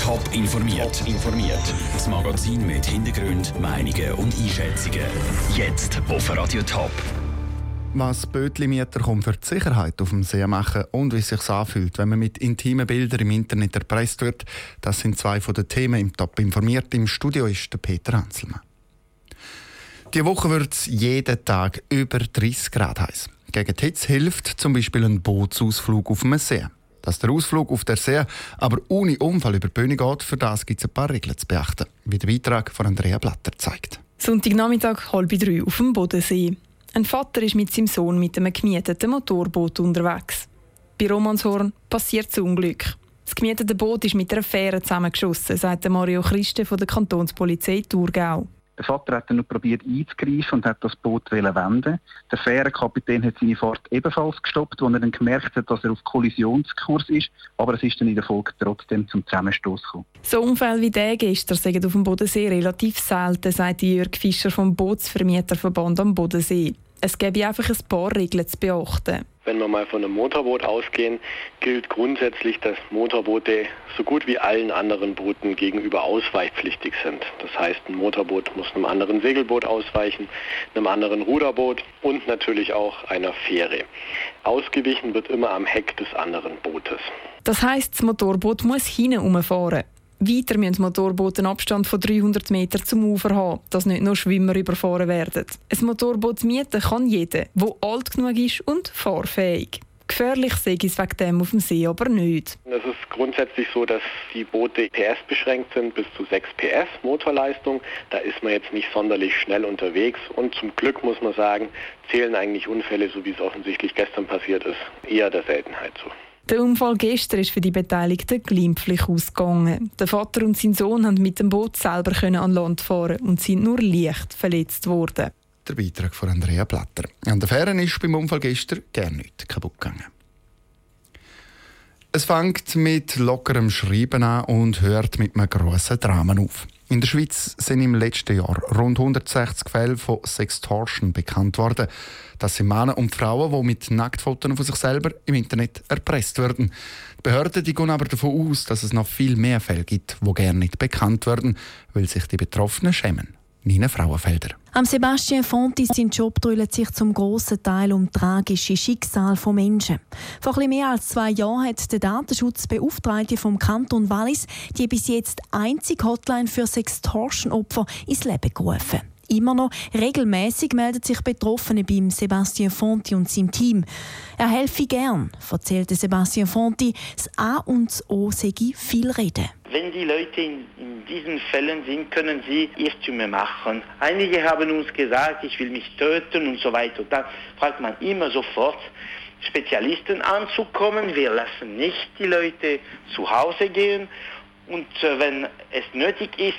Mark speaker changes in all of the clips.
Speaker 1: Top informiert. informiert. Das Magazin mit Hintergrund, Meinungen und Einschätzungen. Jetzt auf Radio Top.
Speaker 2: Was Bötlimieter kommt für die Sicherheit auf dem See machen und wie es sich anfühlt, wenn man mit intimen Bildern im Internet erpresst wird, das sind zwei von den Themen im Top informiert. Im Studio ist der Peter Hanselmann. Die Woche wird es jeden Tag über 30 Grad heiß. Gegen die Hitze hilft zum Beispiel ein Bootsausflug auf dem See. Dass der Ausflug auf der See aber ohne Unfall über die Bühne geht, für das gibt es ein paar Regeln zu beachten, wie der Beitrag von Andrea Blatter zeigt.
Speaker 3: Sonntagnachmittag halb drei auf dem Bodensee. Ein Vater ist mit seinem Sohn mit einem gemieteten Motorboot unterwegs. Bei Romanshorn passiert das Unglück. Das gemietete Boot ist mit einer Fähre zusammengeschossen, sagt Mario Christe von der Kantonspolizei Thurgau.
Speaker 4: Der Vater hat dann noch probiert einzugreifen und hat das Boot wenden. Der Fährenkapitän hat seine Fahrt ebenfalls gestoppt, als er dann gemerkt hat, dass er auf Kollisionskurs ist. Aber es ist dann in der Folge trotzdem zum Zusammenstoß gekommen.
Speaker 3: So Unfälle wie der gestern sind auf dem Bodensee relativ selten, sagt Jörg Fischer vom Bootsvermieterverband am Bodensee. Es gäbe einfach ein paar Regeln zu beachten.
Speaker 5: Wenn wir mal von einem Motorboot ausgehen, gilt grundsätzlich, dass Motorboote so gut wie allen anderen Booten gegenüber ausweichpflichtig sind. Das heißt, ein Motorboot muss einem anderen Segelboot ausweichen, einem anderen Ruderboot und natürlich auch einer Fähre. Ausgewichen wird immer am Heck des anderen Bootes.
Speaker 3: Das heißt, das Motorboot muss hinten umfahren. Weiter müssen Motorboote einen Abstand von 300 Metern zum Ufer haben, dass nicht nur Schwimmer überfahren werden. Ein Motorboot mieten kann jeder, der alt genug ist und fahrfähig. Gefährlich sehe ich es wegen dem auf dem See aber nicht.
Speaker 5: Es ist grundsätzlich so, dass die Boote PS beschränkt sind, bis zu 6 PS Motorleistung. Da ist man jetzt nicht sonderlich schnell unterwegs und zum Glück muss man sagen, zählen eigentlich Unfälle, so wie es offensichtlich gestern passiert ist, eher der Seltenheit zu.
Speaker 3: Der Unfall gestern ist für die Beteiligten glimpflich ausgegangen. Der Vater und sein Sohn haben mit dem Boot selber an Land fahren und sind nur leicht verletzt worden.
Speaker 2: Der Beitrag von Andrea Platter. An der Fähre ist beim Unfall gestern gar nichts kaputt gegangen. Es fängt mit lockerem Schreiben an und hört mit einem grossen Drama auf. In der Schweiz sind im letzten Jahr rund 160 Fälle von Sextortion bekannt worden. Das sind Männer und Frauen, die mit Nacktfotos von sich selber im Internet erpresst werden. Die Behörden die gehen aber davon aus, dass es noch viel mehr Fälle gibt, die gerne nicht bekannt werden, weil sich die Betroffenen schämen. Nina Frauenfelder.
Speaker 6: Am Sebastian Fonti sein Job drüllt sich zum grossen Teil um tragische Schicksal von Menschen. Vor etwas mehr als zwei Jahren hat der Datenschutzbeauftragte vom Kanton Wallis die bis jetzt einzige Hotline für Sextortion-Opfer ins Leben gerufen immer noch. Regelmäßig melden sich Betroffene beim Sebastian Fonti und seinem Team. Er helfe gern, erzählte Sebastian Fonti. Das A und das O sei viel reden.
Speaker 7: Wenn die Leute in, in, diesen Fällen sind, können sie Irrtümer machen. Einige haben uns gesagt, ich will mich töten und so weiter. Da fragt man immer sofort, Spezialisten anzukommen. Wir lassen nicht die Leute zu Hause gehen. Und äh, wenn es nötig ist,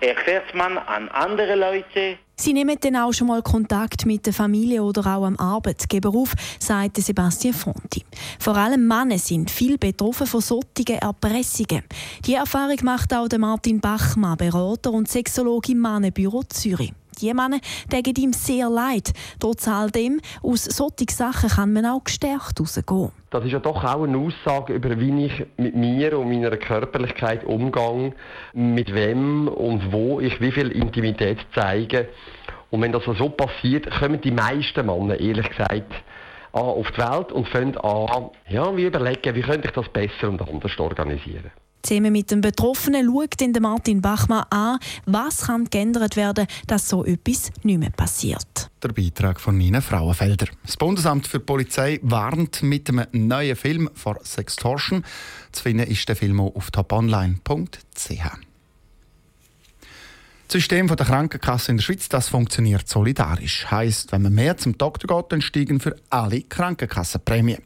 Speaker 7: erklärt man an andere Leute.
Speaker 6: Sie nehmen dann auch schon mal Kontakt mit der Familie oder auch am Arbeitgeber auf, sagte Sebastian Fonti. Vor allem Männer sind viel betroffen von solchen Erpressungen. Die Erfahrung macht auch Martin Bachmann, Berater und Sexologe im Mannenbüro Zürich. Die Männer tun ihm sehr leid. Trotz all dem, aus solchen Sachen kann man auch gestärkt rausgehen.
Speaker 8: Das ist ja doch auch eine Aussage über, wie ich mit mir und meiner Körperlichkeit umgehe, mit wem und wo ich wie viel Intimität zeige. Und wenn das so passiert, kommen die meisten Männer, ehrlich gesagt, auf die Welt und fangen an, ja, wie überlegen, wie könnte ich das besser und anders organisieren.
Speaker 6: Zusammen mit dem Betroffenen schaut in Martin Bachmann an, was kann geändert werden, dass so etwas nicht mehr passiert.
Speaker 2: Der Beitrag von Nina Frauenfelder. Das Bundesamt für Polizei warnt mit einem neuen Film vor Sextortion. Zu finden ist der Film auf toponline.ch. Das System der Krankenkasse in der Schweiz das funktioniert solidarisch. Heißt, wenn man mehr zum Doktor geht, dann steigen für alle Krankenkassenprämien.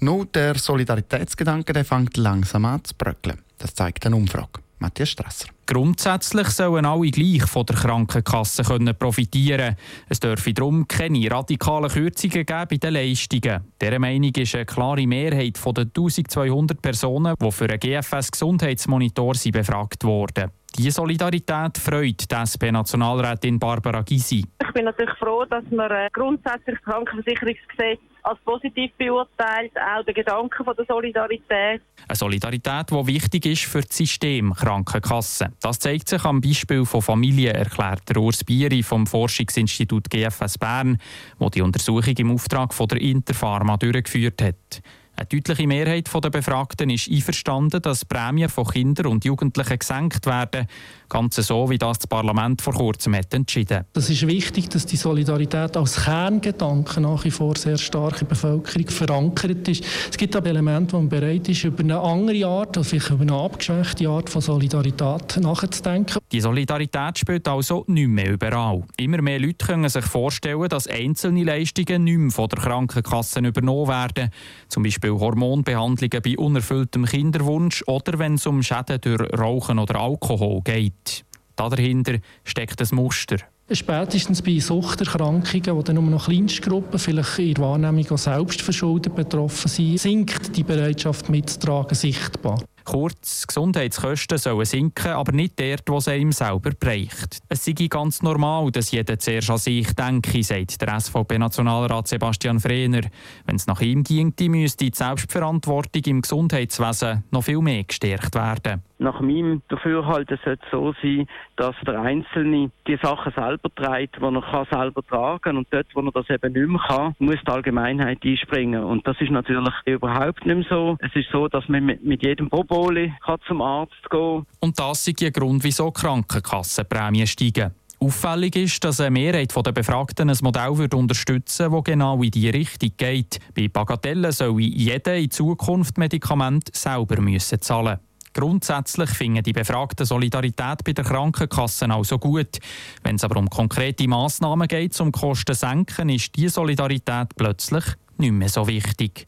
Speaker 2: Nur der Solidaritätsgedanke der fängt langsam an zu bröckeln. Das zeigt eine Umfrage. Matthias Strasser.
Speaker 9: Grundsätzlich sollen alle gleich von der Krankenkasse können profitieren Es dürfe darum keine radikalen Kürzungen geben bei den Leistungen. Dieser Meinung ist eine klare Mehrheit von den 1200 Personen, die für einen GFS-Gesundheitsmonitor befragt wurden. Diese Solidarität freut die SP-Nationalrätin Barbara Gysi.
Speaker 10: Ich bin natürlich froh, dass man äh, grundsätzlich das Krankenversicherungsgesetz als positiv beurteilt, auch der Gedanke von der Solidarität.
Speaker 9: Eine Solidarität, die wichtig ist für das System Krankenkassen. Das zeigt sich am Beispiel von Familien, erklärt Urs Bieri vom Forschungsinstitut GFS Bern, wo die Untersuchung im Auftrag von der Interpharma durchgeführt hat. Eine deutliche Mehrheit der Befragten ist einverstanden, dass Prämien von Kindern und Jugendlichen gesenkt werden, ganz so wie das das Parlament vor kurzem hat entschieden.
Speaker 11: Es ist wichtig, dass die Solidarität als Kerngedanke nach wie vor sehr stark in der Bevölkerung verankert ist. Es gibt aber Elemente, wo man bereit ist, über eine andere Art, also vielleicht über eine abgeschwächte Art von Solidarität nachzudenken.
Speaker 9: Die Solidarität spielt also nicht mehr überall. Immer mehr Leute können sich vorstellen, dass einzelne Leistungen nicht mehr von der Krankenkasse übernommen werden. Zum Beispiel Beispiel Hormonbehandlungen bei unerfülltem Kinderwunsch oder wenn es um Schäden durch Rauchen oder Alkohol geht. Dahinter steckt ein Muster.
Speaker 11: Spätestens bei Suchterkrankungen, dann nur noch Kleinstgruppen vielleicht in der Wahrnehmung auch selbst verschuldet betroffen sind, sinkt die Bereitschaft mitzutragen sichtbar.
Speaker 9: Kurz, Gesundheitskosten sollen sinken, aber nicht dort, wo es einem selber bereicht. Es sei ganz normal, dass jeder zuerst an sich denke, sagt der SVP-Nationalrat Sebastian Frehner. Wenn es nach ihm ginge, müsste die Selbstverantwortung im Gesundheitswesen noch viel mehr gestärkt werden.
Speaker 12: Nach meinem Dafürhalten sollte es so sein, dass der Einzelne die Sachen selber trägt, die er kann selber tragen kann. Und dort, wo er das eben nicht mehr kann, muss die Allgemeinheit einspringen. Und das ist natürlich überhaupt nicht mehr so. Es ist so, dass man mit jedem Proboli zum Arzt gehen kann.
Speaker 9: Und das ist der Grund, wieso Krankenkassenprämien steigen. Auffällig ist, dass eine Mehrheit der Befragten ein Modell unterstützen würde, das genau in diese Richtung geht. Bei Bagatellen soll jeder in Zukunft Medikamente selber müssen zahlen Grundsätzlich finden die Befragten Solidarität bei der Krankenkasse also gut. Wenn es aber um konkrete Massnahmen geht, um Kosten senken, ist diese Solidarität plötzlich nicht mehr so wichtig.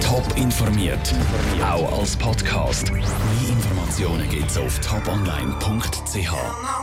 Speaker 1: Top informiert, auch als Podcast. Mehr Informationen gibt es auf toponline.ch.